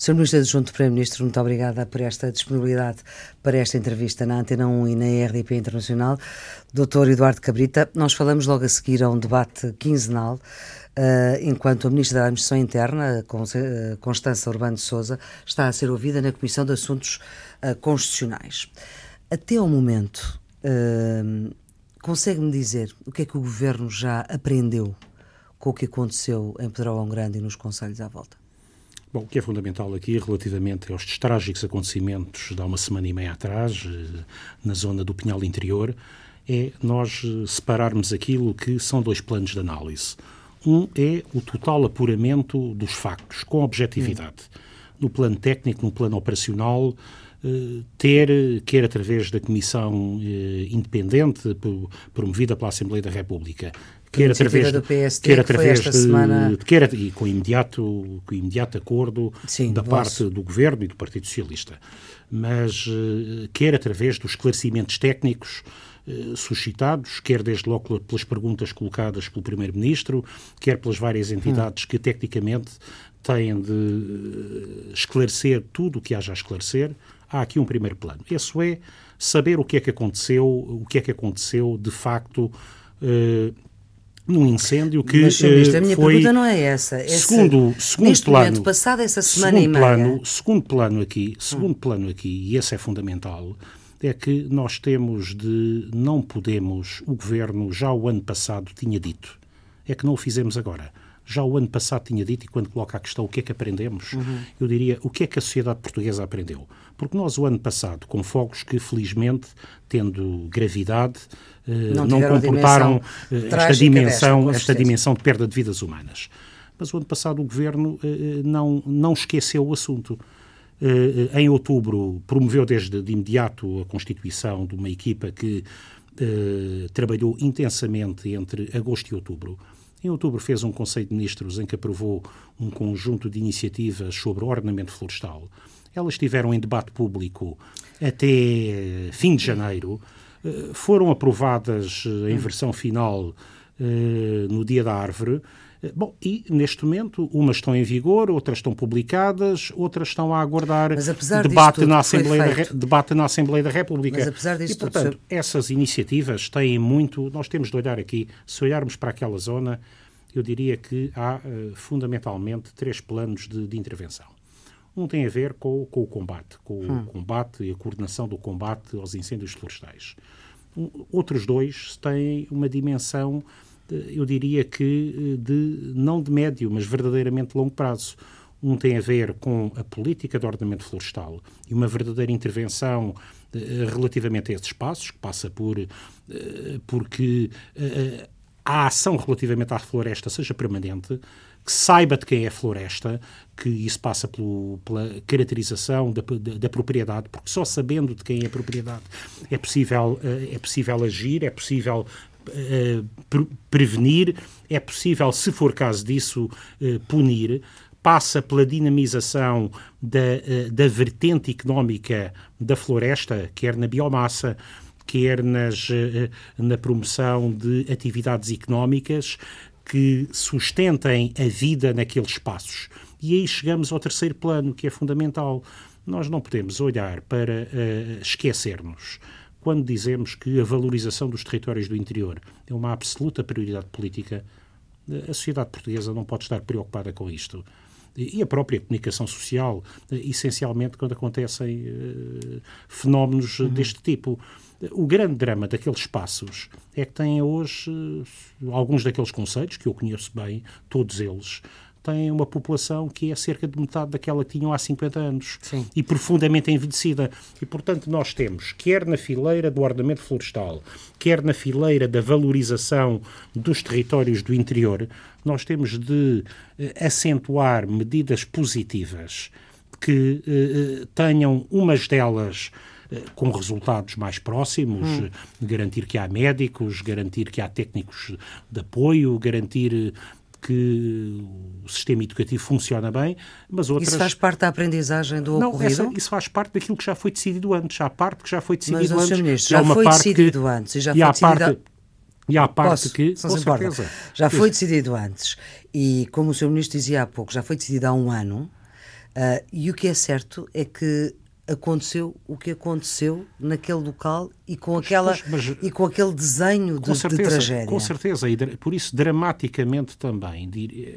Sr. Ministro Adjunto Primeiro-Ministro, muito obrigada por esta disponibilidade para esta entrevista na Antena 1 e na RDP Internacional. Dr. Eduardo Cabrita, nós falamos logo a seguir a um debate quinzenal, uh, enquanto a Ministra da Administração Interna, Constança Urbano de Souza, está a ser ouvida na Comissão de Assuntos uh, Constitucionais. Até ao momento, uh, consegue-me dizer o que é que o Governo já aprendeu com o que aconteceu em Pedrógão Grande e nos conselhos à volta? Bom, o que é fundamental aqui, relativamente aos trágicos acontecimentos de há uma semana e meia atrás, na zona do Pinhal Interior, é nós separarmos aquilo que são dois planos de análise. Um é o total apuramento dos factos, com objetividade. Hum. No plano técnico, no plano operacional, eh, ter, quer através da Comissão eh, Independente promovida pela Assembleia da República, quer através do PST, quer através de, semana... quer e com imediato com imediato acordo Sim, da parte do governo e do Partido Socialista. Mas eh, quer através dos esclarecimentos técnicos eh, suscitados, quer desde logo pelas perguntas colocadas pelo Primeiro-Ministro, quer pelas várias entidades que tecnicamente têm de eh, esclarecer tudo o que haja a esclarecer, há aqui um primeiro plano. Esse é saber o que é que aconteceu, o que é que aconteceu de facto num incêndio que Mas, Ministro, a minha foi, pergunta não é essa. Esse, segundo, segundo neste plano, momento, passada essa semana e meia... Plano, segundo plano aqui, segundo hum. plano aqui, e esse é fundamental, é que nós temos de, não podemos, o Governo já o ano passado tinha dito, é que não o fizemos agora. Já o ano passado tinha dito, e quando coloca a questão o que é que aprendemos, uhum. eu diria o que é que a sociedade portuguesa aprendeu. Porque nós, o ano passado, com fogos que, felizmente, tendo gravidade, eh, não, não comportaram eh, esta dimensão, desta, esta dimensão de perda de vidas humanas. Mas o ano passado o Governo eh, não, não esqueceu o assunto. Em outubro, promoveu desde de imediato a constituição de uma equipa que trabalhou intensamente entre agosto e outubro. Em outubro fez um Conselho de Ministros em que aprovou um conjunto de iniciativas sobre ordenamento florestal. Elas estiveram em debate público até fim de janeiro. Eh, foram aprovadas eh, em versão final eh, no dia da árvore. Bom, e neste momento umas estão em vigor, outras estão publicadas, outras estão a aguardar debate na, Assembleia da, debate na Assembleia da República. Mas apesar disto e, portanto, tudo... essas iniciativas têm muito. Nós temos de olhar aqui, se olharmos para aquela zona, eu diria que há fundamentalmente três planos de, de intervenção. Um tem a ver com, com o combate, com hum. o combate e a coordenação do combate aos incêndios florestais. Um, outros dois têm uma dimensão, eu diria que de não de médio, mas verdadeiramente longo prazo. Um tem a ver com a política de ordenamento florestal e uma verdadeira intervenção uh, relativamente a esses espaços, que passa por porque a ação relativamente à floresta seja permanente, que saiba de quem é a floresta, que isso passa pelo, pela caracterização da, da, da, propriedade, porque só sabendo de quem é a propriedade é possível, eh, é possível agir, é possível pre prevenir, é possível, se for caso disso, uh, punir. Passa pela dinamização da, uh, da vertente económica da floresta, quer na biomassa, quer nas, na promoção de atividades económicas, que sustentem a vida naqueles espaços. E aí chegamos ao terceiro plano, que é fundamental. Nós não podemos olhar para uh, esquecermos quando dizemos que a valorização dos territórios do interior é uma absoluta prioridade política. A sociedade portuguesa não pode estar preocupada com isto e a própria comunicação social, eh, essencialmente quando acontecem uh, fenómenos uhum. deste tipo. O grande drama daqueles espaços é que têm hoje uh, alguns daqueles conceitos, que eu conheço bem, todos eles, têm uma população que é cerca de metade daquela que tinham há 50 anos Sim. e profundamente envelhecida. E, portanto, nós temos, quer na fileira do ordenamento florestal, quer na fileira da valorização dos territórios do interior, nós temos de eh, acentuar medidas positivas que eh, eh tenham umas delas eh, com resultados mais próximos, hum. garantir que há médicos, garantir que há técnicos de apoio, garantir que o sistema educativo funciona bem, mas outras... Isso faz parte da aprendizagem do não, ocorrido? Essa, isso faz parte daquilo que já foi decidido antes. Há parte que já foi decidido mas, antes. Ministro, já, já foi decidido que, antes e já e foi decidido... Parte, e há parte Posso, que. Com Já foi decidido antes. E, como o Sr. Ministro dizia há pouco, já foi decidido há um ano. Uh, e o que é certo é que aconteceu o que aconteceu naquele local e com, aquela, mas, mas, e com aquele desenho de, certeza, de, tragédia. Com certeza, e por isso dramaticamente também.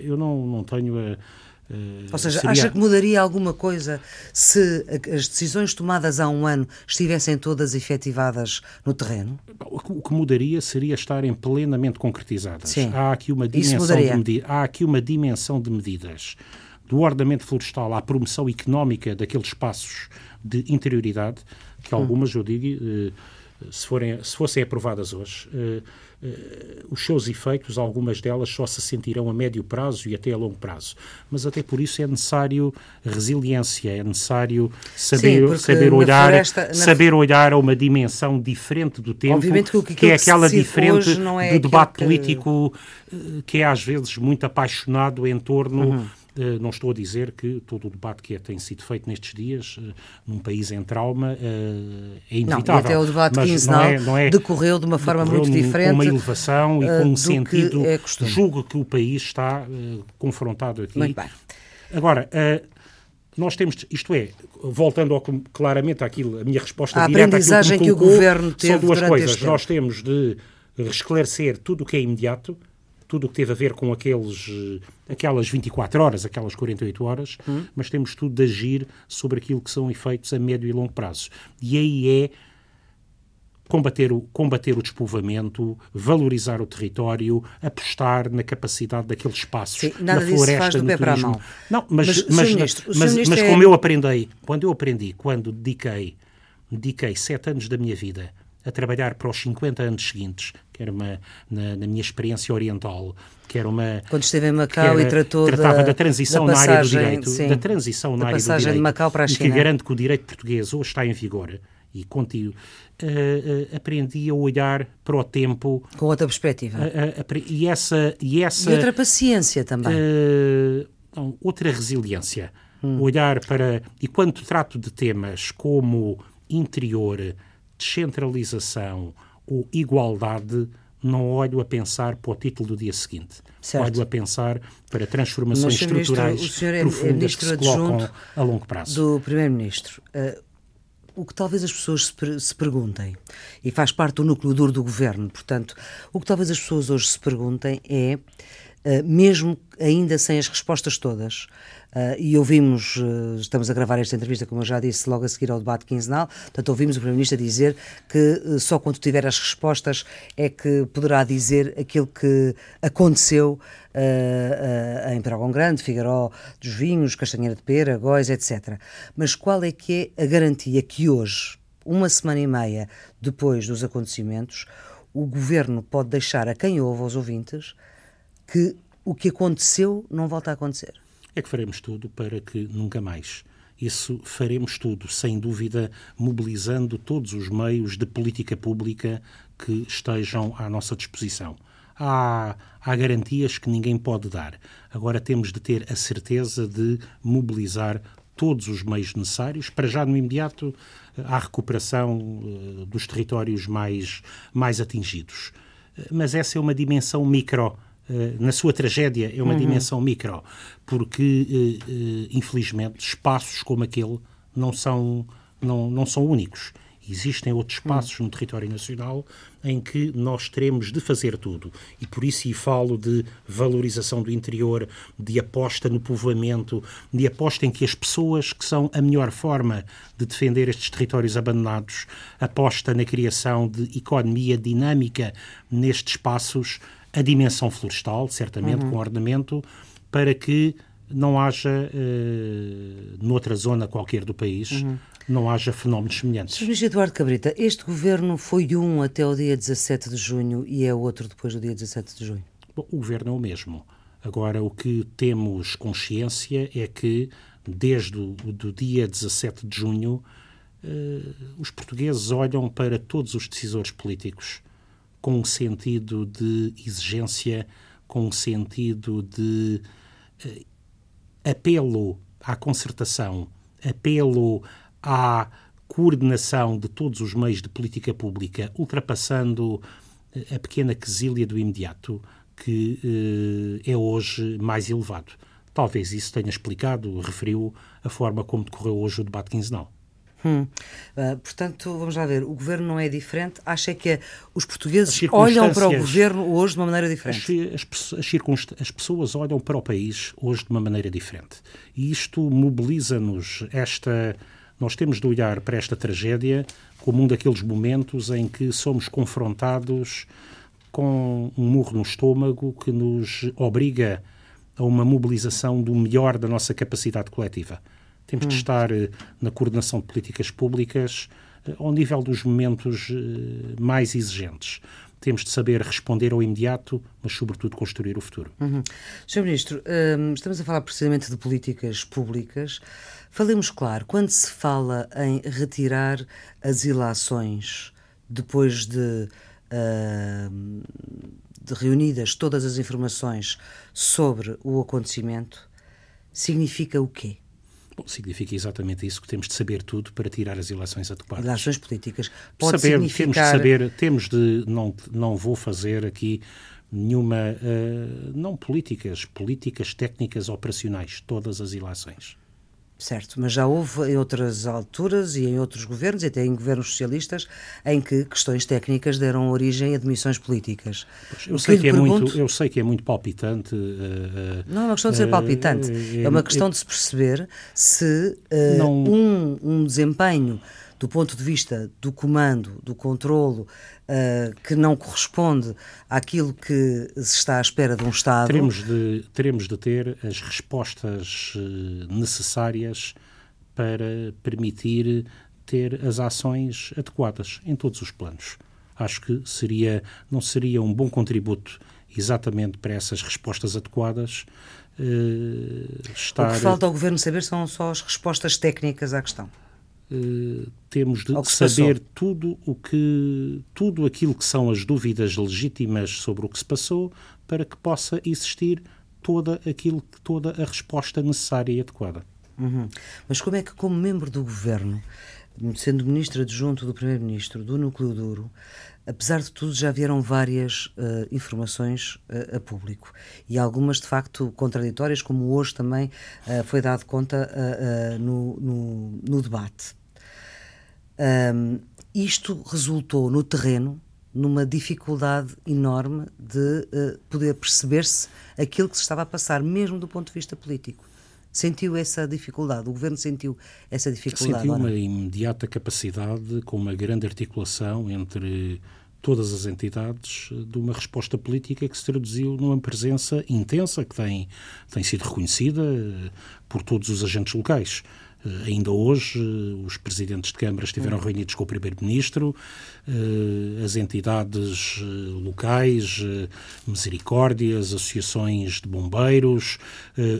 Eu não, não tenho a. Ou seja, seria... acha que mudaria alguma coisa se as decisões tomadas há um ano estivessem todas efetivadas no terreno? O que mudaria seria estarem plenamente concretizadas. Sim. Há aqui uma dimensão de. Há aqui uma dimensão de medidas do ordenamento florestal à promoção económica daqueles espaços de interioridade, que algumas, eu digo, eh, se, forem, se fossem aprovadas hoje, eh, eh, os seus efeitos, algumas delas só se sentirão a médio prazo e até a longo prazo. Mas até por isso é necessário resiliência, é necessário saber, Sim, saber olhar, floresta, na... saber olhar a uma dimensão diferente do tempo, Obviamente que, que, que é aquela diferente é do debate que... político que é às vezes muito apaixonado em torno uhum não estou a dizer que todo o debate que é, tem sido feito nestes dias, eh, num país em trauma, eh, é inevitável. Não, até o debate quinzenal não é, não é, decorreu de uma forma muito diferente. Com uma elevação e com um sentido. É julgo que o país está confrontado aqui. Muito bem. Agora, nós temos, isto é, voltando ao, claramente àquilo, a minha resposta a direta aprendizagem que, colocou, que o governo teve são duas coisas. Nós temos de esclarecer tudo o que é imediato, tudo o que teve a ver com aqueles, aquelas 24 horas, aquelas 48 horas, hum. mas temos tudo de agir sobre aquilo que são efeitos a médio e longo prazo. E aí é combater o, combater o despovoamento, valorizar o território, apostar na capacidade daqueles espaços, Sim, na floresta, no turismo. Não, mas, mas, mas, ministro, mas, mas é... como eu aprendi, quando eu aprendi, quando dediquei, dediquei sete anos da minha vida a trabalhar para os 50 anos seguintes, que era uma, na, na minha experiência oriental, que era uma... Quando esteve em Macau era, e tratou Tratava da, da transição da passagem, na área do direito, sim, da transição na área do direito, de Macau para a China. e que garante que o direito português hoje está em vigor, e contigo, uh, uh, aprendi a olhar para o tempo com outra perspectiva. uh, e essa e essa e outra paciência também. não, outra resiliência. Hum. olhar para e quando trato de temas como interior descentralização ou igualdade, não olho a pensar para o título do dia seguinte. Certo. Olho a pensar para transformações Mas, estruturais ministro, é, profundas é que se colocam a longo prazo. Do Primeiro-Ministro, uh, o que talvez as pessoas se, se, perguntem, e faz parte do núcleo duro do governo, portanto, o que talvez as pessoas hoje se perguntem é, mesmo ainda sem as respostas todas, Uh, e ouvimos, uh, estamos a gravar esta entrevista, como eu já disse, logo a seguir ao debate quinzenal, portanto, ouvimos o Primeiro-Ministro dizer que uh, só quando tiver as respostas é que poderá dizer aquilo que aconteceu em Peragão Grande, Figueiró dos Vinhos, Castanheira de Pera, Góis, etc. Mas qual é que é a garantia que hoje, uma semana e meia depois dos acontecimentos, o Governo pode deixar a quem ouve, aos ouvintes, que o que aconteceu não volta a acontecer? é que faremos tudo para que nunca mais. Isso faremos tudo, sem dúvida, mobilizando todos os meios de política pública que estejam à nossa disposição. Há, há garantias que ninguém pode dar. Agora temos de ter a certeza de mobilizar todos os meios necessários para já no imediato à recuperação uh, dos territórios mais, mais atingidos. Mas essa é uma dimensão micro eh, na sua tragédia é uma uhum. dimensão micro, porque, eh, eh, infelizmente, espaços como aquele não são, não, não são únicos. Existem outros espaços no território nacional em que nós teremos de fazer tudo. E por isso e falo de valorização do interior, de aposta no povoamento, de aposta em que as pessoas, que são a melhor forma de defender estes territórios abandonados, aposta na criação de economia dinâmica nestes espaços, a dimensão florestal, certamente, uhum. com ornamento, para que não haja, uh, noutra zona qualquer do país, uhum. não haja fenómenos semelhantes. Sr. Luís Eduardo Cabrita, este governo foi um até o dia 17 de junho e é outro depois do dia 17 de junho? Bom, o governo é o mesmo. Agora, o que temos consciência é que, desde o do dia 17 de junho, uh, os portugueses olham para todos os decisores políticos com um sentido de exigência, com um sentido de uh, apelo à concertação, apelo à coordenação de todos os meios de política pública, ultrapassando eh, a pequena quesilha do imediato, que uh, é hoje mais elevado. Talvez isso tenha explicado, referiu a forma como decorreu hoje o debate quinzenal. Hum. Uh, portanto, vamos lá ver, o governo não é diferente. Acha que os portugueses olham para o governo hoje de uma maneira diferente? As, as, as, pessoas olham para o país hoje de uma maneira diferente. E isto mobiliza-nos esta. Nós temos de olhar para esta tragédia como um daqueles momentos em que somos confrontados com um murro no estômago que nos obriga a uma mobilização do melhor da nossa capacidade coletiva. Temos hum. de estar eh, na coordenação de políticas públicas eh, ao nível dos momentos eh, mais exigentes. Temos de saber responder ao imediato, mas, sobretudo, construir o futuro. Uhum. Sr. Ministro, hum, estamos a falar precisamente de políticas públicas. Falemos claro, quando se fala em retirar as ilações depois de, hum, de reunidas todas as informações sobre o acontecimento, significa o quê? Bom, significa exatamente isso, que temos de saber tudo para tirar as eleições adequadas. Eleições políticas. Pode saber, significar... Temos de saber, temos de, não, não vou fazer aqui nenhuma, uh, não políticas, políticas técnicas operacionais, todas as eleições. Certo, mas já houve em outras alturas e em outros governos, e até em governos socialistas, em que questões técnicas deram origem a demissões políticas. Pois, eu, sei que, que é pergunto... muito, eu sei que é muito palpitante. Uh, não é uma questão de ser palpitante, uh, é uma questão de se perceber se não... um, um desempenho do ponto de vista do comando, do controlo, uh, que não corresponde àquilo que se está à espera de um Estado. Teremos de, teremos de ter as respostas uh, necessárias para permitir ter as ações adequadas em todos os planos. Acho que seria, não seria um bom contributo exatamente para essas respostas adequadas. Estar... O que falta ao Governo saber são só as respostas técnicas à questão. Uh, temos de saber tudo o que tudo aquilo que são as dúvidas legítimas sobre o que se passou para que possa existir toda aquilo toda a resposta necessária e adequada. Uhum. Mas como é que como membro do governo, sendo ministro adjunto do primeiro-ministro do núcleo duro, apesar de tudo já vieram várias uh, informações uh, a público e algumas de facto contraditórias, como hoje também foi dado conta no, no, no debate. Um, isto resultou no terreno numa dificuldade enorme de uh, poder perceber-se aquilo que se estava a passar, mesmo do ponto de vista político. Sentiu essa dificuldade? O governo sentiu essa dificuldade? Sentiu uma imediata capacidade, com uma grande articulação entre todas as entidades, de uma resposta política que se traduziu numa presença intensa que tem, tem sido reconhecida eh, por todos os agentes locais. Eh, ainda hoje, eh, os presidentes de Câmara estiveram uhum. reunidos com o Primeiro-Ministro, eh, as entidades locais, misericórdias, associações de bombeiros,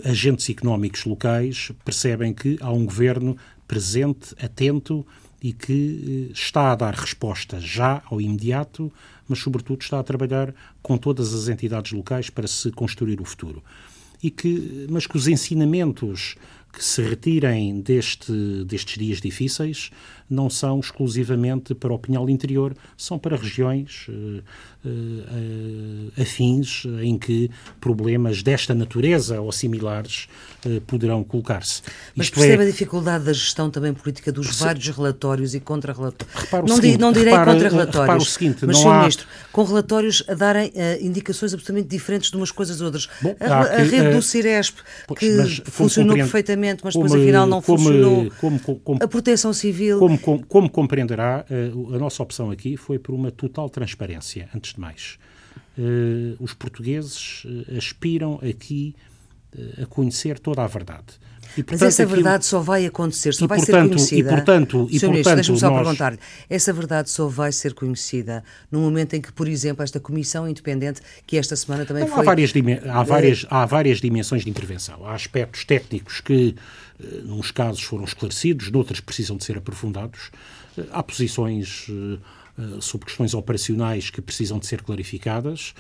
agentes económicos locais percebem que há um governo presente, atento e que está a dar resposta já ao imediato, mas, sobretudo, está a trabalhar com todas as entidades locais para se construir o futuro. E que, mas que os ensinamentos que se retirem deste, destes dias difíceis não são exclusivamente para o Pinhal Interior, são para regiões uh, uh, afins em que problemas desta natureza ou similares uh, poderão colocar-se. Mas Isto percebe é... a dificuldade da gestão também política dos Perce... vários relatórios e contra-relatórios. Não, seguinte, não direi contra-relatórios, o seguinte, mas, Sr. Há... Ministro, com relatórios a darem indicações absolutamente diferentes de umas coisas a outras. Bom, a, a, rede do Ciresp, que funcionou perfeitamente, mas depois afinal não como, funcionou. Como, como, a proteção civil como, como compreenderá, eh, a nossa opção aqui foi por uma total transparência, antes de mais. Eh, os portugueses eh, aspiram aqui a conhecer toda a verdade. E, portanto, Mas essa verdade aquilo... só vai acontecer, só vai portanto, ser conhecida. E portanto, e portanto deixa-me só nós... perguntar essa verdade só vai ser conhecida no momento em que, por exemplo, esta comissão independente, que esta semana também Não, foi. Há várias, há, várias, há várias dimensões de intervenção. Há aspectos técnicos que, eh, nos casos, foram esclarecidos, noutros precisam de ser aprofundados. Eh, há posições eh, sobre questões operacionais que precisam de ser clarificadas.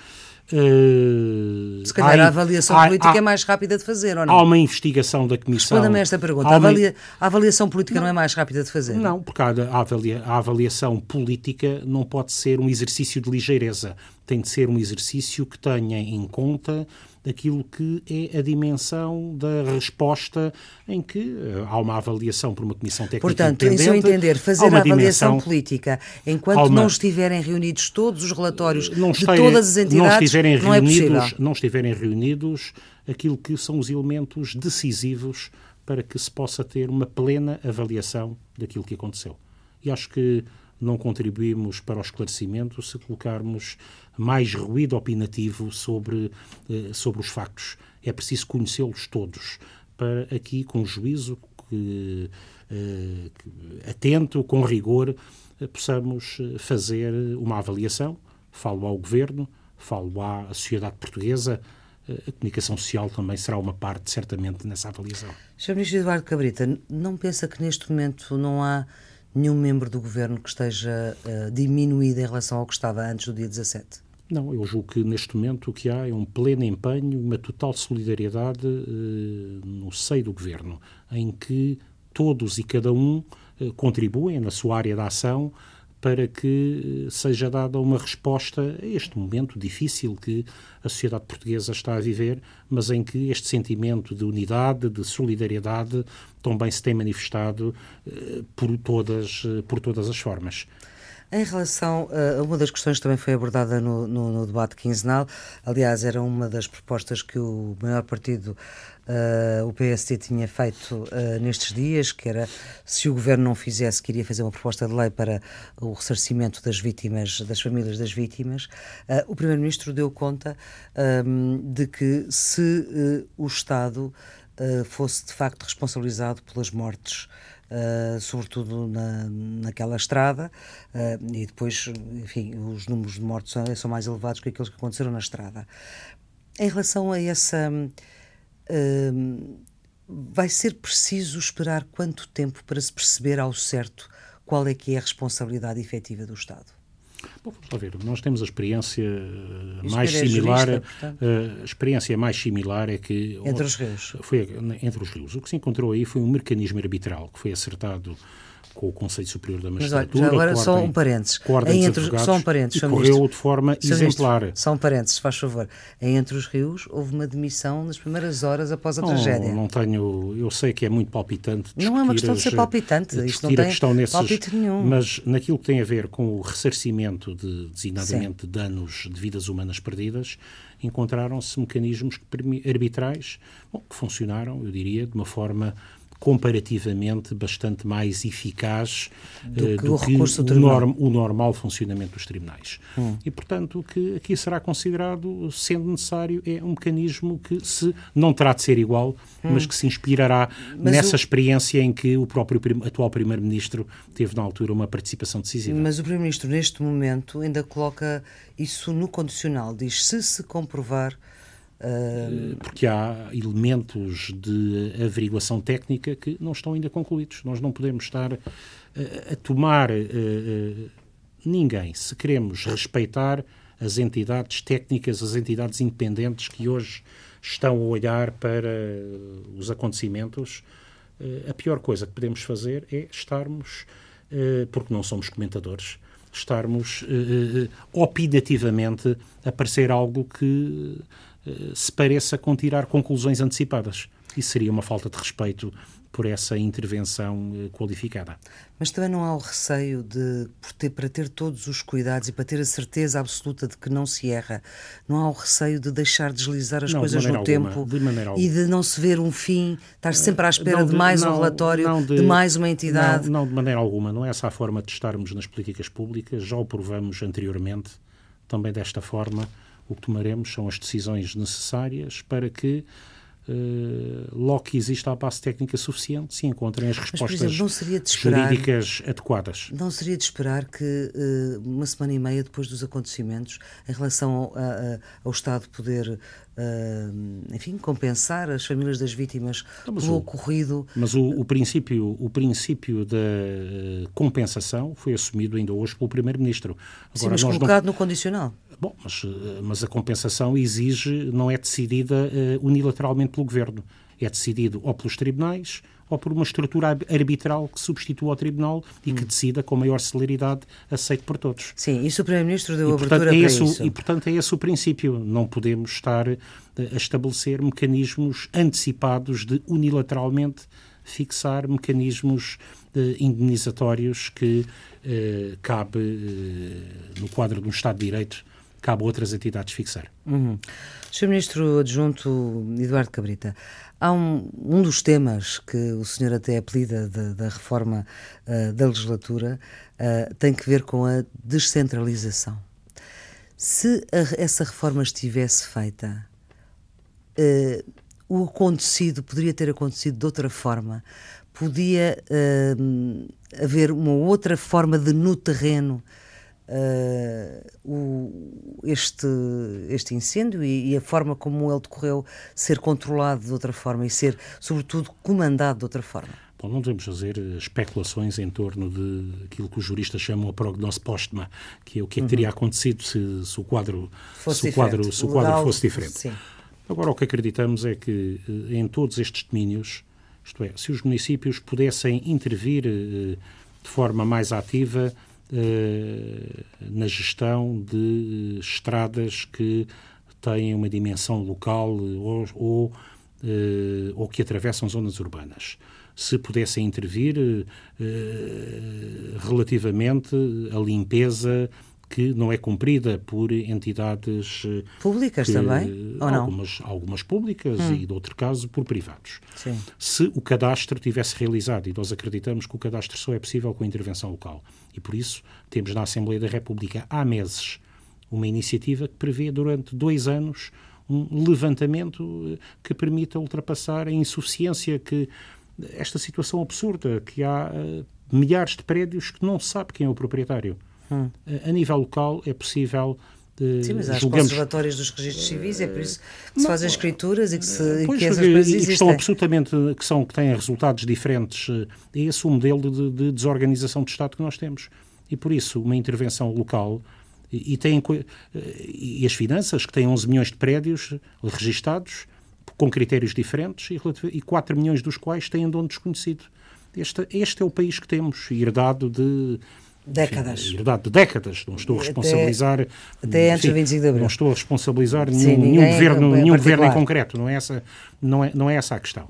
Uh, Se calhar há, a avaliação há, política há, é mais rápida de fazer, ou não? Há uma investigação da Comissão. Responda-me esta pergunta. A, avalia, a, avaliação política não, não, é mais rápida de fazer? Não, porque a, avalia, a avaliação política não pode ser um exercício de ligeireza. Tem de ser um exercício que tenha em conta daquilo que é a dimensão da resposta em que uh, há uma avaliação por uma comissão técnica Portanto, em seu entender, fazer a avaliação política enquanto uma, não estiverem reunidos todos os relatórios de todas as entidades, não, estiverem não reunidos, é Não estiverem reunidos aquilo que são os elementos decisivos para que se possa ter uma plena avaliação daquilo que aconteceu. E acho que não contribuímos para o esclarecimento se colocarmos mais ruído opinativo sobre, eh, sobre os factos. É preciso conhecê-los todos para aqui, com juízo, que, eh, que, atento, com rigor, eh, possamos fazer uma avaliação. Falo ao Governo, falo à sociedade portuguesa, a comunicação social também será uma parte, certamente, nessa avaliação. Sr. Ministro Eduardo Cabrita, não pensa que neste momento não há nenhum membro do governo que esteja uh, diminuído em relação ao que estava antes do dia 17? Não, eu julgo que neste momento o que há é um pleno empenho, uma total solidariedade uh, no seio do governo, em que todos e cada um uh, contribuem na sua área de ação para que seja dada uma resposta a este momento difícil que a sociedade portuguesa está a viver, mas em que este sentimento de unidade, de solidariedade, também se tem manifestado eh, por, todas, eh, por todas as formas. Em relação a uma das questões que também foi abordada no, no, no, debate quinzenal, aliás, era uma das propostas que o maior partido, uh, o PSD, tinha feito uh, nestes dias, que era se o governo não fizesse, queria fazer uma proposta de lei para o ressarcimento das vítimas, das famílias das vítimas. Uh, o primeiro-ministro deu conta um, de que se o Estado fosse de facto responsabilizado pelas mortes uh, sobretudo na, naquela estrada, uh, e depois, enfim, os números de mortos são, são, mais elevados que aqueles que aconteceram na estrada. Em relação a essa. Uh, vai ser preciso esperar quanto tempo para se perceber ao certo qual é que é a responsabilidade efetiva do Estado? Bom, vamos lá ver. Nós temos a experiência mais é similar. Jurista, a experiência mais similar é que. Entre os rios. Foi entre os rios. O que se encontrou aí foi um mecanismo arbitral que foi acertado com o Conselho Superior da Magistratura. Mas olha, já agora só um parênteses. Em entre, só um parênteses. E correu de forma exemplar. Só um parênteses, faz favor. Em Entre os Rios houve uma demissão nas primeiras horas após a não, tragédia. Não tenho... Eu sei que é muito palpitante Não é uma questão de ser palpitante. Isto não tem nesses, palpite nenhum. Mas naquilo que tem a ver com o ressarcimento de, designadamente, Sim. danos de vidas humanas perdidas, encontraram-se mecanismos arbitrais bom, que funcionaram, eu diria, de uma forma comparativamente bastante mais eficaz do uh, que, do o, que o, norm, o, normal funcionamento dos tribunais. Hum. E, portanto, o que aqui será considerado, sendo necessário, é um mecanismo que se não terá de ser igual, hum. mas que se inspirará mas nessa o... experiência em que o próprio prim atual Primeiro-Ministro teve, na altura, uma participação decisiva. Mas o Primeiro-Ministro, neste momento, ainda coloca isso no condicional, diz se se comprovar porque há elementos de averiguação técnica que não estão ainda concluídos. Nós não podemos estar a, a tomar ninguém, se queremos respeitar as entidades técnicas, as entidades independentes que hoje estão a olhar para os acontecimentos, a pior coisa que podemos fazer é estarmos, porque não somos comentadores, estarmos opinativamente a parecer algo que eh, se pareça com tirar conclusões antecipadas. Isso seria uma falta de respeito por essa intervenção eh, qualificada. Mas também não há o receio de, ter, para ter todos os cuidados e para ter a certeza absoluta de que não se erra, não há o receio de deixar deslizar as não, coisas no alguma, tempo de e de não se ver um fim, estar sempre à espera não, de, de, mais não, um relatório, de, de, mais uma entidade? Não, de maneira alguma. Não é essa a forma de estarmos nas políticas públicas. Já o provamos anteriormente, também desta forma o que tomaremos são as decisões necessárias para que Uh, logo que exista a base técnica suficiente, se encontrem as respostas Mas, exemplo, esperar, jurídicas adequadas. Não seria de esperar que uh, uma semana e meia depois dos acontecimentos, em relação ao, a, ao Estado poder, uh, enfim, compensar as famílias das vítimas não, pelo o, ocorrido... Mas o, o, princípio, o princípio da compensação foi assumido ainda hoje pelo Primeiro-Ministro. Sim, mas colocado não... no condicional. Bom, mas, eh, mas a compensação exige, não é decidida uh, unilateralmente pelo Governo. É decidido ou pelos tribunais ou por uma estrutura arbitral que substitua o Tribunal e que hum. decida com maior celeridade, aceito por todos. Sim, e o Primeiro-Ministro deu e, portanto, abertura é para esse, isso. E, portanto, é esse o princípio. Não podemos estar eh, a estabelecer mecanismos antecipados de unilateralmente fixar mecanismos eh, indenizatórios que eh, cabe, eh, no quadro de um Estado de Direito, cabe a outras entidades fixar. Uhum. Sr. Ministro Adjunto Eduardo Cabrita, há um, um dos temas que o senhor até apelida da, reforma uh, da legislatura uh, tem que ver com a descentralização. Se a, essa reforma estivesse feita, uh, o acontecido poderia ter acontecido de outra forma, podia haver uma outra forma de no terreno uh, o, este, este incêndio e, e, a forma como ele decorreu ser controlado de outra forma e ser, sobretudo, comandado de outra forma? Bom, não devemos fazer especulações em torno de aquilo que os juristas chamam a prognose póstuma, que é o que, é que teria uhum. acontecido se, se, o quadro fosse se o quadro, se o quadro fosse diferente. Sim. Agora, o que acreditamos é que eh, em todos estes domínios, isto é, se os municípios pudessem intervir eh, de forma mais ativa, eh, na gestão de estradas que têm uma dimensão local eh, ou, ou, eh, ou que atravessam zonas urbanas. Se pudessem intervir relativamente à limpeza que não é cumprida por entidades públicas que, também ou não algumas algumas públicas hum. e de outro caso por privados Sim. se o cadastro tivesse realizado e nós acreditamos que o cadastro só é possível com a intervenção local e por isso temos na Assembleia da República há meses uma iniciativa que prevê durante dois anos um levantamento que permita ultrapassar a insuficiência que esta situação absurda que há milhares de prédios que não sabe quem é o proprietário Hum. A nível local é possível de, Sim, mas há julgamos... conservatórios dos registros civis, é por isso que se fazem escrituras e que, se, pois, que essas coisas existem. Que estão absolutamente, que, são, que têm resultados diferentes. É esse o modelo de, de, desorganização de Estado que nós temos. E por isso, uma intervenção local e, e, tem, e as finanças, que têm 11 milhões de prédios registados, com critérios diferentes, e, e 4 milhões dos quais têm dono desconhecido. Este, este é o país que temos, herdado de Décadas. Enfim, herdade de décadas. Não estou a responsabilizar. Até, até antes do 25 de abril. Não estou a responsabilizar nenhum, nenhum governo, nenhum governo em concreto. Não é, essa, não, é, não é essa a questão.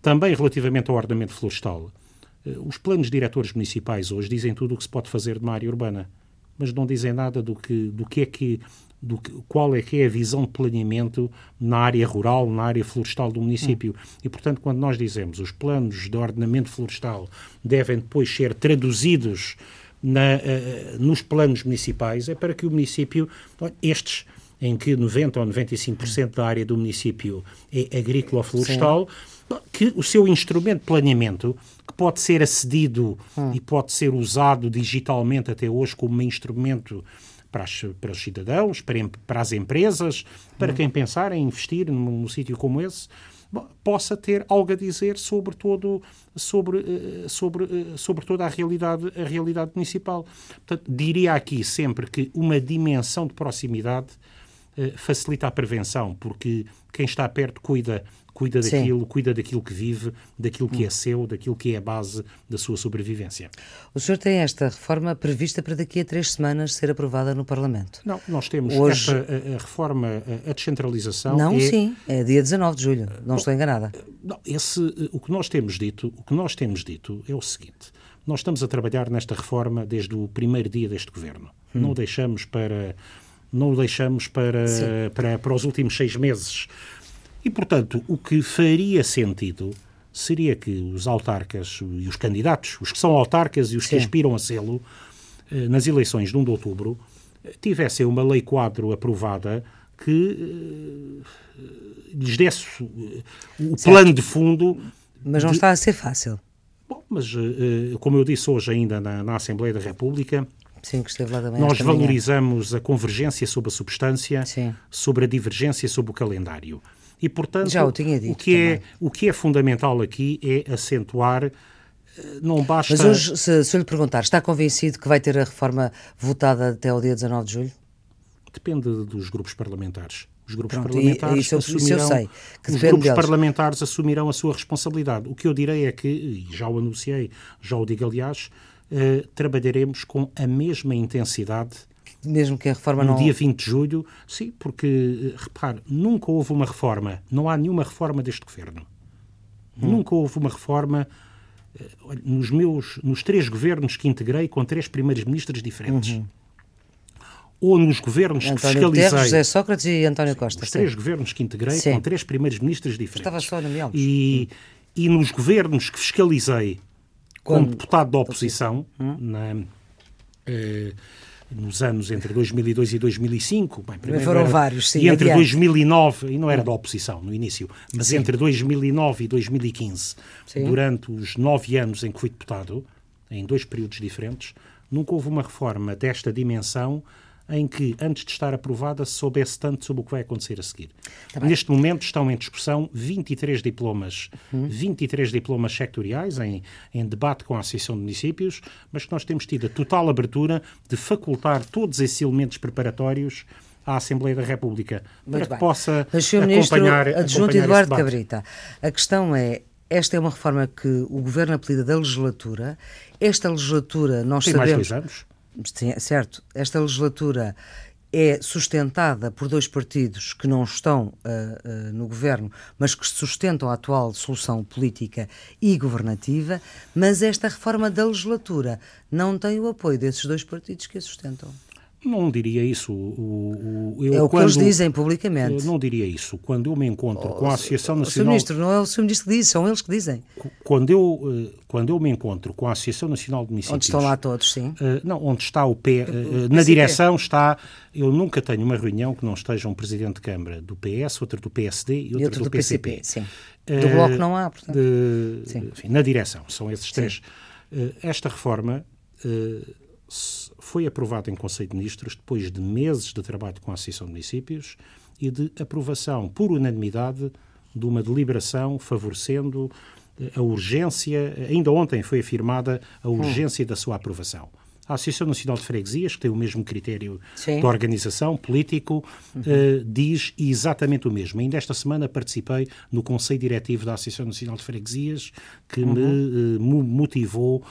Também relativamente ao ordenamento florestal, eh, os planos diretores municipais hoje dizem tudo o que se pode fazer de uma área urbana, mas não dizem nada do que, do que é que do que, qual é que é a visão de planeamento na área rural, na área florestal do município. Hum. E, portanto, quando nós dizemos os planos de ordenamento florestal devem depois ser traduzidos na, uh, nos planos municipais é para que o município, estes em que 90 ou 95% da área do município é agrícola ou florestal, Sim. que o seu instrumento de planeamento, que pode ser acedido hum. e pode ser usado digitalmente até hoje como um instrumento para, as, para os cidadãos, para, para as empresas, para hum. quem pensar em investir num, num sítio como esse, possa ter algo a dizer sobre todo sobre eh, sobre eh, sobre toda a realidade a realidade municipal. Portanto diria aqui sempre que uma dimensão de proximidade eh, facilita a prevenção porque quem está perto cuida cuida daquilo, Sim. cuida daquilo que vive, daquilo que é seu, daquilo que é a base da sua sobrevivência. O senhor tem esta reforma prevista para daqui a três semanas ser aprovada no Parlamento? Não, nós temos Hoje... esta a, a reforma, a, a, descentralização. Não, é... sim, é dia 19 de julho, não Bom, estou enganada. Não, esse, o que nós temos dito, o que nós temos dito é o seguinte: nós estamos a trabalhar nesta reforma desde o primeiro dia deste governo. Hum. Não deixamos para não o deixamos para, para, para os últimos seis meses. E, portanto, o que faria sentido seria que os autarcas e os candidatos, os que são autarcas e os Sim. que aspiram a sê-lo, eh, nas eleições de 1 de outubro, tivessem uma lei quadro aprovada que eh, lhes desse eh, o certo. plano de fundo. Mas não de... está a ser fácil. Bom, mas como eu disse hoje ainda na, na Assembleia da República, Sim, nós valorizamos manhã. a convergência sobre a substância, Sim. sobre a divergência sobre o calendário. E, portanto, Já o, tinha dito o, que é, o que é fundamental aqui é acentuar eh, não basta... Mas hoje, se, se eu lhe perguntar, está convencido que vai ter a reforma votada até o dia 19 de julho? Depende dos grupos parlamentares. Os grupos Pronto, parlamentares e, isso, assumirão, sei, os grupos deles. parlamentares assumirão a sua responsabilidade. O que eu direi é que, e já o anunciei, já o digo aliás, eh, trabalharemos com a mesma intensidade mesmo que a reforma no não... dia 20 de julho, sim, porque, eh, repare, nunca houve uma reforma, não há nenhuma reforma deste governo. Hum. Nunca houve uma reforma eh, nos meus, nos três governos que integrei com três primeiros ministros diferentes. Uhum. Ou nos governos António que fiscalizei. Guterres, José Sócrates e António Costa. Os sim. três governos que integrei sim. com três primeiros ministros diferentes. Estava só a e, e nos governos que fiscalizei Quando... como deputado da oposição, hum? na, eh, nos anos entre 2002 e 2005. Bem, primeiro foram era, vários, sim. E entre adiante. 2009, e não era da oposição no início, mas sim. entre 2009 e 2015, sim. durante os nove anos em que fui deputado, em dois períodos diferentes, nunca houve uma reforma desta dimensão em que, antes de estar aprovada, se soubesse tanto sobre o que vai acontecer a seguir. Tá Neste momento estão em discussão 23 diplomas, uhum. 23 diplomas sectoriais em, em debate com a Associação de Municípios, mas que nós temos tido a total abertura de facultar todos esses elementos preparatórios à Assembleia da República Muito para bem. que possa Mas, Sr. acompanhar, Ministro Adjunto Eduardo Cabrita, a questão é, esta é uma reforma que o Governo apelida da legislatura. Esta legislatura, nós Tem sabemos... mais dois anos? Sim, certo. Esta legislatura é sustentada por dois partidos que não estão uh, uh, no governo, mas que sustentam a atual solução política e governativa, mas esta reforma da legislatura não tem o apoio desses dois partidos que a sustentam. Não diria isso. O, o, eu, é o que quando, eles dizem publicamente. Não diria isso. Quando eu me encontro oh, com a Associação Nacional... O Sr. Ministro, não é o Sr. Ministro que diz, são eles que dizem. Quando eu, eh, quando eu me encontro com a Associação Nacional de Municípios... Onde estão lá todos, sim. Uh, não, onde está o P... Uh, na direção está... Eu nunca tenho uma reunião que não esteja um Presidente de Câmara do PS, outro do PSD e outro, e outro do, do, PCP. PCP sim. Do uh, Bloco não há, portanto. De, enfim, na direção, são esses três. esta reforma foi aprovado em Conselho de Ministros depois de meses de trabalho com a Associação de Municípios e de aprovação por unanimidade de uma deliberação favorecendo eh, a urgência, ainda ontem foi afirmada a hum. urgência hum. da sua aprovação. A Associação Nacional de Freguesias, que tem o mesmo critério Sim. de organização político, uhum. uh, diz exatamente o mesmo. Ainda esta semana participei no Conselho Diretivo da Associação Nacional de Freguesias, que uhum. me uh, motivou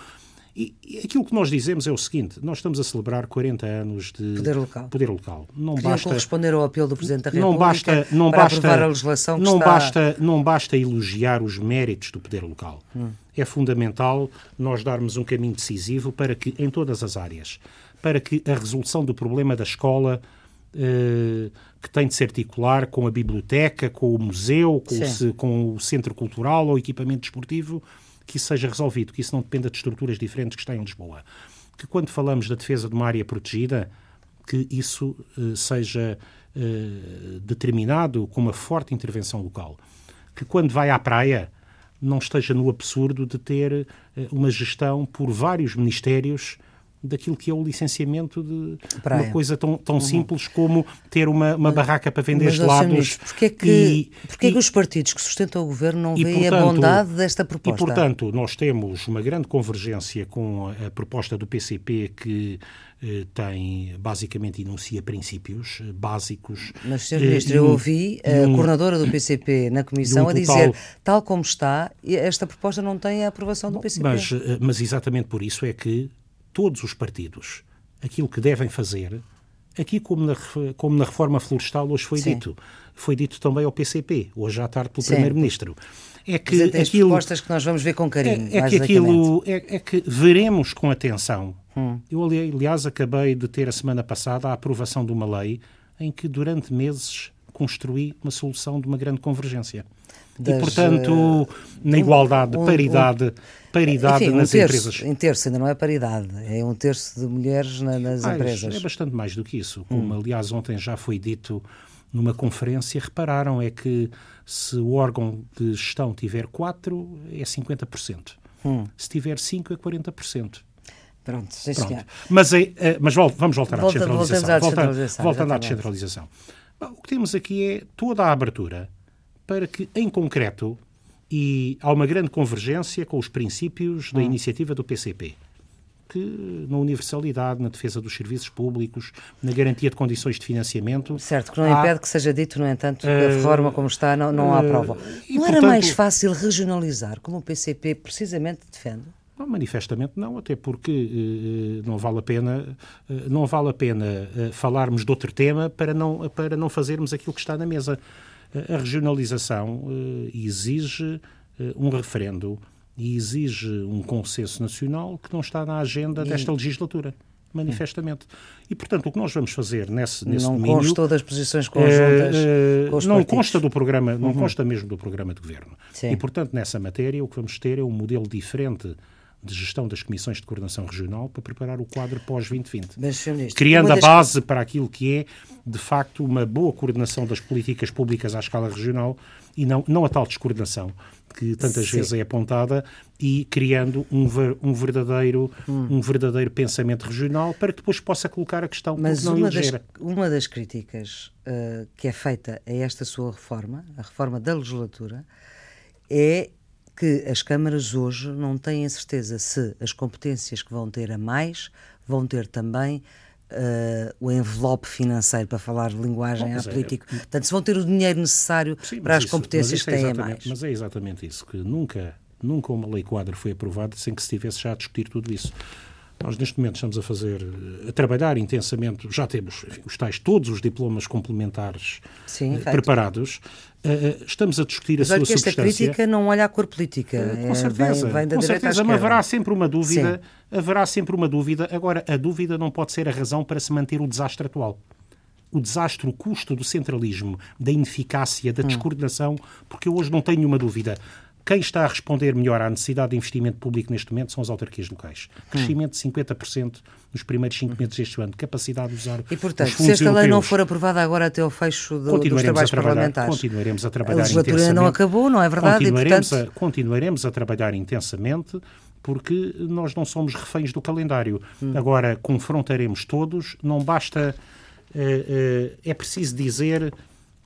e, e, aquilo que nós dizemos é o seguinte: nós estamos a celebrar 40 anos de poder local. Poder local. Não Queriam basta corresponder ao apelo do Presidente da República não basta, não para basta, aprovar a legislação que não está... basta não basta elogiar os méritos do poder local. Hum. É fundamental nós darmos um caminho decisivo para que em todas as áreas, para que a resolução do problema da escola eh, que tem de se articular com a biblioteca, com o museu, com, o, com o centro cultural ou equipamento desportivo que isso seja resolvido, que isso não dependa de estruturas diferentes que estão em Lisboa. Que quando falamos da defesa de uma área protegida, que isso uh, seja uh, determinado com uma forte intervenção local. Que quando vai à praia, não esteja no absurdo de ter uh, uma gestão por vários ministérios daquilo que é o licenciamento de Praia. uma coisa tão, tão uhum. simples como ter uma, uma barraca para vender Mas, gelados. Porquê é que, e, porquê e, que os partidos que sustentam o governo não veem portanto, a bondade desta proposta? E, portanto, nós temos uma grande convergência com a, a proposta do PCP que eh, tem, basicamente, enuncia princípios eh, básicos. Mas, Sr. Ministro, eh, eu ouvi a um, coordenadora do PCP na Comissão um a dizer, tal como está, esta proposta não tem a aprovação do PCP. Mas, mas exatamente por isso é que todos os partidos aquilo que devem fazer, aqui como na, como na reforma florestal hoje foi Sim. dito, foi dito também ao PCP, hoje à tarde pelo Primeiro-Ministro. É que aquilo, propostas que nós vamos ver com carinho. É, é que aquilo é, é, que veremos com atenção. Hum. Eu, aliás, acabei de ter a semana passada a aprovação de uma lei em que durante meses construí uma solução de uma grande convergência. Das, e, portanto, na igualdade, um, paridade, um, paridade enfim, nas um terço, empresas. Em terço, ainda não é paridade, é um terço de mulheres na, nas mais, empresas. É bastante mais do que isso. Como, hum. aliás, ontem já foi dito numa conferência, repararam, é que se o órgão de gestão tiver 4, é 50%. Hum. Se tiver 5, é 40%. Pronto, sim, Pronto. Mas, é, é, mas vamos voltar Volta, à descentralização. À descentralização voltando à descentralização. O que temos aqui é toda a abertura para que, em concreto, e há uma grande convergência com os princípios da hum. iniciativa do PCP. que na universalidade, na defesa dos serviços públicos, na garantia de condições de financiamento. Certo, que não há, impede que seja dito, no entanto, que a eh, reforma como está não, não há prova. não portanto, era mais fácil regionalizar, como o PCP precisamente defende? Não, manifestamente não, até porque uh, não vale a pena, uh, não vale a pena uh, falarmos de outro tema para não, para não fazermos aquilo que está na mesa. A regionalização exige um referendo e exige um consenso nacional que não está na agenda desta legislatura manifestamente. E, portanto, o que nós vamos fazer nesse, nesse não domínio... Não consta das posições conjuntas uh, uh, Não consta do programa, não uhum. consta mesmo do programa de governo. Sim. E, portanto, nessa matéria, o que vamos ter é um modelo diferente de gestão das comissões de coordenação regional para preparar o quadro pós-2020. Criando a base para aquilo que é, de facto, uma boa coordenação das políticas públicas à escala regional e não, não a tal descoordenação que tantas Sim. vezes é apontada e criando um, ver, um verdadeiro hum. um verdadeiro pensamento regional para que depois possa colocar a questão Mas uma das, uma das críticas uh, que é feita a esta sua reforma, a reforma da legislatura, é que as câmaras hoje não têm a certeza se as competências que vão ter a mais vão ter também Uh, o envelope financeiro, para falar de linguagem Bom, política. É, Portanto, se vão ter o dinheiro necessário sim, para as isso, competências que têm é a mais. Mas é exatamente isso, que nunca, nunca uma lei quadro foi aprovada sem que se estivesse já a discutir tudo isso. Nós, neste momento, estamos a fazer, a trabalhar intensamente, já temos enfim, os tais, todos os diplomas complementares Sim, uh, preparados. Uh, estamos a discutir mas a sua que esta substância. crítica não olha à cor política. Uh, com certeza, vem, vem da com certeza mas haverá sempre uma dúvida. Sim. Haverá sempre uma dúvida. Agora, a dúvida não pode ser a razão para se manter o desastre atual o desastre, o custo do centralismo, da ineficácia, da hum. descoordenação, porque eu hoje não tenho nenhuma dúvida. Quem está a responder melhor à necessidade de investimento público neste momento são as autarquias locais. Crescimento de 50% nos primeiros 5 meses deste ano, capacidade de usar. E, portanto, se esta lei não for aprovada agora até ao fecho do, dos trabalhos parlamentares, continuaremos a trabalhar a legislatura não acabou, não é verdade? Continuaremos, e, portanto... a, continuaremos a trabalhar intensamente porque nós não somos reféns do calendário. Hum. Agora, confrontaremos todos, não basta. Uh, uh, é preciso dizer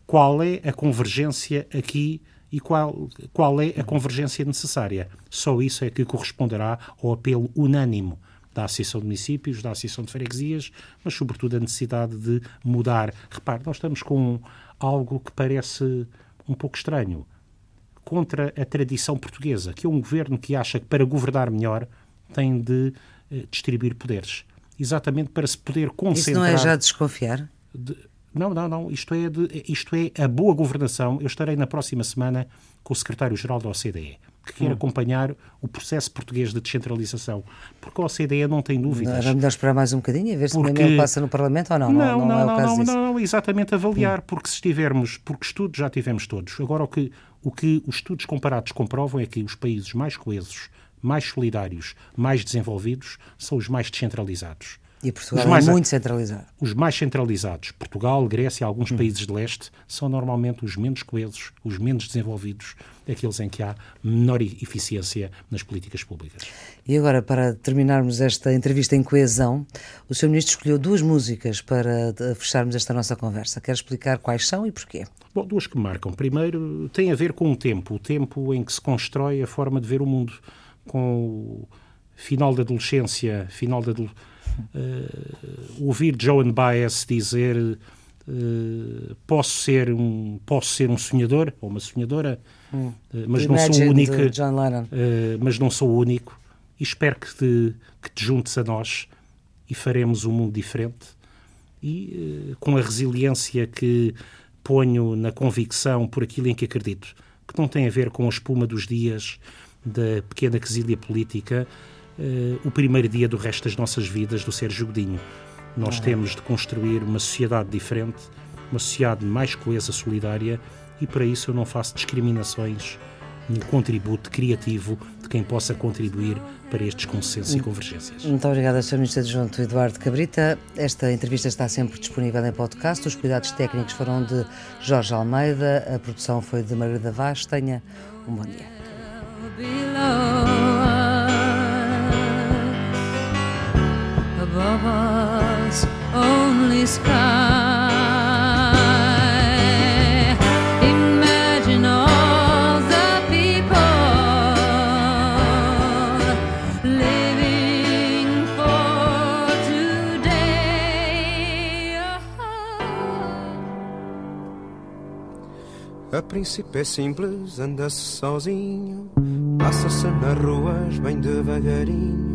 qual é a convergência aqui e qual, qual é a convergência necessária. Só isso é que corresponderá ao apelo unânime da Associação de Municípios, da Associação de Freguesias, mas sobretudo a necessidade de mudar. Repare, nós estamos com algo que parece um pouco estranho. Contra a tradição portuguesa, que é um governo que acha que para governar melhor tem de eh, distribuir poderes. Exatamente para se poder concentrar. Isso não é já desconfiar? De, não, não, não. Isto é, de, isto é a boa governação. Eu estarei na próxima semana com o secretário-geral da OCDE, que quer hum. acompanhar o processo português de descentralização. Porque a OCDE não tem dúvidas. Melhor esperar mais um bocadinho e ver se porque... o passa no Parlamento ou não. Não, não, não, é não, não, não, não, exatamente avaliar, hum. porque se estivermos, porque estudos já tivemos todos. Agora o que, o que os estudos comparados comprovam é que os países mais coesos, mais solidários, mais desenvolvidos, são os mais descentralizados. E Portugal mais, é muito centralizado. Os mais centralizados, Portugal, Grécia, alguns hum. países de leste, são normalmente os menos coesos, os menos desenvolvidos, aqueles em que há menor eficiência nas políticas públicas. E agora, para terminarmos esta entrevista em coesão, o Sr. Ministro escolheu duas músicas para fecharmos esta nossa conversa. Quer explicar quais são e porquê? Bom, duas que me marcam. Primeiro, tem a ver com o tempo, o tempo em que se constrói a forma de ver o mundo, com o final da adolescência, final da adolescência uh, ouvir Joan Baez dizer uh, posso ser um posso ser um sonhador ou uma sonhadora, hum. uh, mas não sou único, mas não sou o único. E espero que te, que te juntes a nós e faremos um mundo diferente. E com a resiliência que ponho na convicção por aquilo em que acredito, que não tem a ver com a espuma dos dias da pequena quesilha política, uh, o primeiro dia do resto das nossas vidas do Sérgio Godinho. Nós temos de construir uma sociedade diferente, uma sociedade mais coesa, solidária, e para isso eu não faço discriminações no contributo criativo de quem possa contribuir para estes consensos e convergências. Muito obrigada, Sr. Ministro Adjunto Eduardo Cabrita. Esta entrevista está sempre disponível em podcast. Os cuidados técnicos foram de Jorge Almeida, a produção foi de Margarida Vaz. Tenha um bom dia. above us only sky. Imagine all the people living for today. A príncipe é simples, anda sozinho, passa-se nas ruas bem devagarinho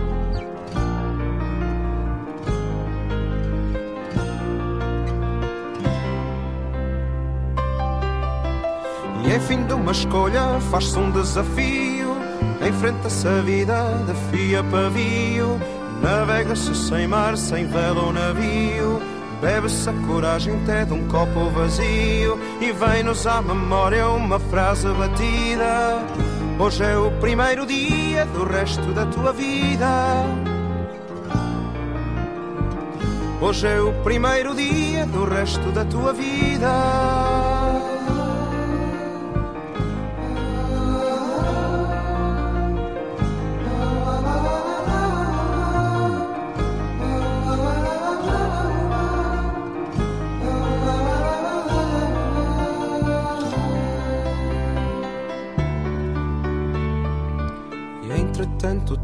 Em fim de uma escolha faz-se um desafio. Enfrenta-se a vida de fio a pavio. Navega-se sem mar, sem vela ou navio. Bebe-se a coragem até de um copo vazio. E vem-nos à memória uma frase batida. Hoje é o primeiro dia do resto da tua vida. Hoje é o primeiro dia do resto da tua vida.